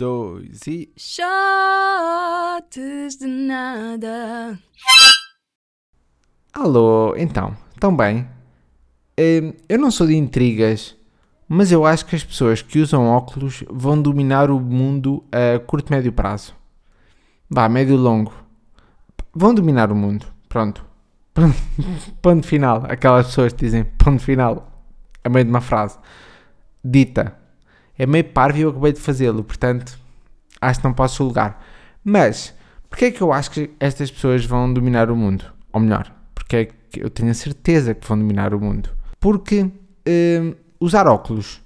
dois e. Shots de nada. Alô, então, tão bem? Hum, eu não sou de intrigas, mas eu acho que as pessoas que usam óculos vão dominar o mundo a curto médio prazo. Vá, médio longo. Vão dominar o mundo. Pronto. ponto final. Aquelas pessoas que dizem ponto final a meio de uma frase. Dita. É meio parvo e eu acabei de fazê-lo, portanto, acho que não posso julgar. Mas, porquê é que eu acho que estas pessoas vão dominar o mundo? Ou melhor, porque é que eu tenho a certeza que vão dominar o mundo? Porque hum, usar óculos,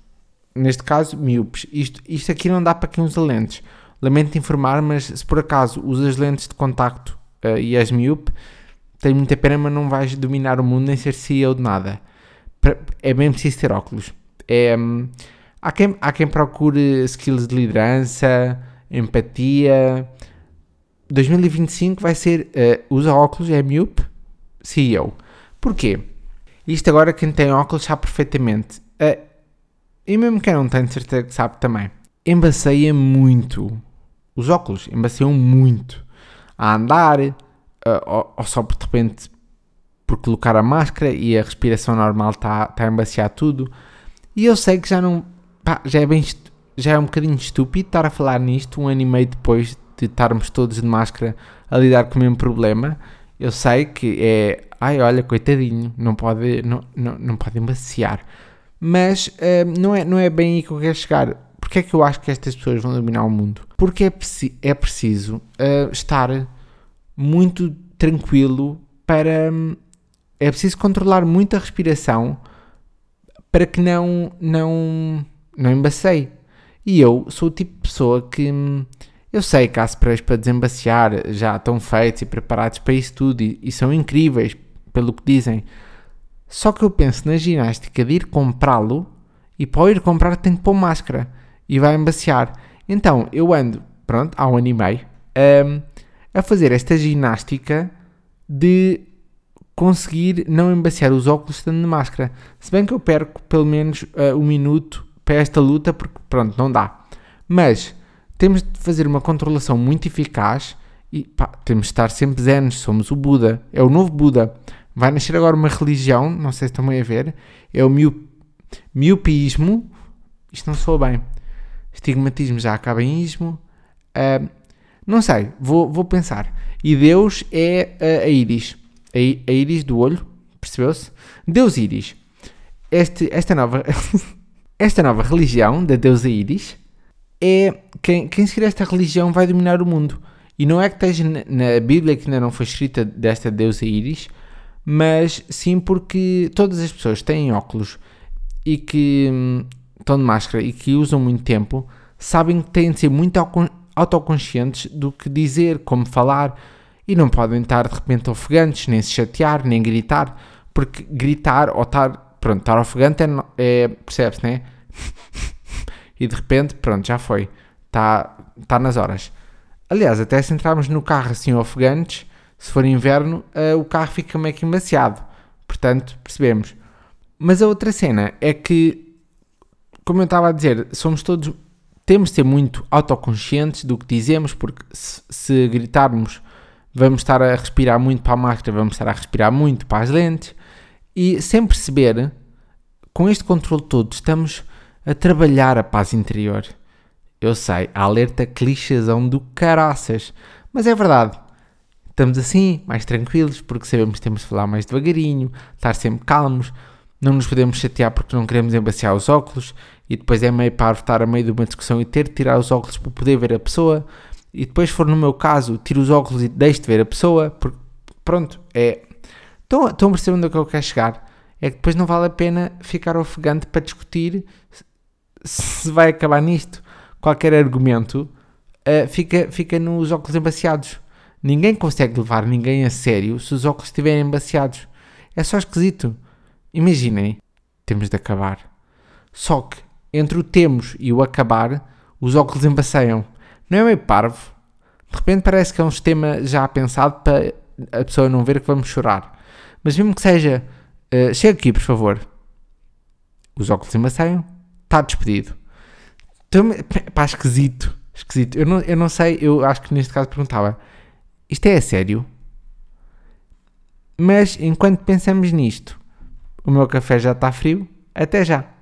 neste caso, miúpes, isto, isto aqui não dá para quem usa lentes. Lamento informar, mas se por acaso usas lentes de contacto uh, e és miúpe, tenho muita pena, mas não vais dominar o mundo nem ser CEO de nada. É bem preciso ter óculos. É, hum, há, quem, há quem procure skills de liderança, empatia. 2025 vai ser uh, usa óculos, é miúpe, CEO. Porquê? Isto agora quem tem óculos sabe perfeitamente. Uh, e mesmo quem não tem, certeza que sabe também. Embaceia muito. Os óculos embaceiam muito. A andar, uh, ou, ou, só de repente por colocar a máscara e a respiração normal está tá a embaciar tudo. E eu sei que já não. Pá, já é bem. Já é um bocadinho estúpido estar a falar nisto um ano e meio depois de estarmos todos de máscara a lidar com o mesmo problema. Eu sei que é. Ai, olha, coitadinho, não pode, não, não, não pode embaciar. Mas uh, não, é, não é bem aí que eu quero chegar. Porquê é que eu acho que estas pessoas vão dominar o mundo? Porque é, é preciso uh, estar muito tranquilo para. Um, é preciso controlar muito a respiração para que não, não, não embaceie. E eu sou o tipo de pessoa que. Hum, eu sei que há sprays para desembaciar já estão feitos e preparados para isso tudo e, e são incríveis, pelo que dizem. Só que eu penso na ginástica de ir comprá-lo e para ir comprar tem que pôr máscara e vai embaciar. Então eu ando, pronto, há um ano e meio, um, a fazer esta ginástica de conseguir não embaciar os óculos estando de máscara. Se bem que eu perco pelo menos uh, um minuto para esta luta, porque pronto, não dá. Mas temos de fazer uma controlação muito eficaz e pá, temos de estar sempre zenos, somos o Buda, é o novo Buda. Vai nascer agora uma religião, não sei se estão bem a ver, é o miop, miopismo, isto não soa bem, estigmatismo já acaba em ismo, uh, não sei, vou, vou pensar. E Deus é uh, a íris, a, a íris do olho, percebeu-se? Deus íris. Este, esta, nova, esta nova religião da deusa íris é quem, quem seguir esta religião vai dominar o mundo. E não é que esteja na Bíblia que ainda não foi escrita desta deusa íris, mas sim porque todas as pessoas têm óculos e que hum, estão de máscara e que usam muito tempo, sabem que têm de ser muito autoconscientes do que dizer, como falar, e não podem estar de repente ofegantes, nem se chatear, nem gritar, porque gritar ou estar, pronto, estar ofegante é, é percebe-se, né? e de repente, pronto, já foi, está tá nas horas. Aliás, até se entrarmos no carro assim ofegantes, se for inverno, uh, o carro fica meio que embaciado. Portanto, percebemos. Mas a outra cena é que, como eu estava a dizer, somos todos. Temos de ser muito autoconscientes do que dizemos, porque se, se gritarmos, vamos estar a respirar muito para a máscara, vamos estar a respirar muito para as lentes. E sem perceber, com este controle todo, estamos a trabalhar a paz interior. Eu sei, alerta clichêzão do caraças, mas é verdade. Estamos assim, mais tranquilos, porque sabemos que temos de falar mais devagarinho, estar sempre calmos, não nos podemos chatear porque não queremos embaciar os óculos e depois é meio para estar a meio de uma discussão e ter de tirar os óculos para poder ver a pessoa e depois for no meu caso, tiro os óculos e deixo de ver a pessoa, porque pronto, é... Estão, estão a perceber onde é que eu quero chegar? É que depois não vale a pena ficar ofegante para discutir se vai acabar nisto. Qualquer argumento uh, fica, fica nos óculos embaciados. Ninguém consegue levar ninguém a sério se os óculos estiverem embaciados. É só esquisito. Imaginem, temos de acabar. Só que entre o temos e o acabar, os óculos embaceiam. Não é meio parvo? De repente parece que é um sistema já pensado para a pessoa não ver que vamos chorar. Mas mesmo que seja, uh, chega aqui, por favor. Os óculos embaceiam, está despedido. Então, pá, esquisito. Esquisito. Eu não, eu não sei, eu acho que neste caso perguntava: isto é a sério? Mas enquanto pensamos nisto, o meu café já está frio. Até já!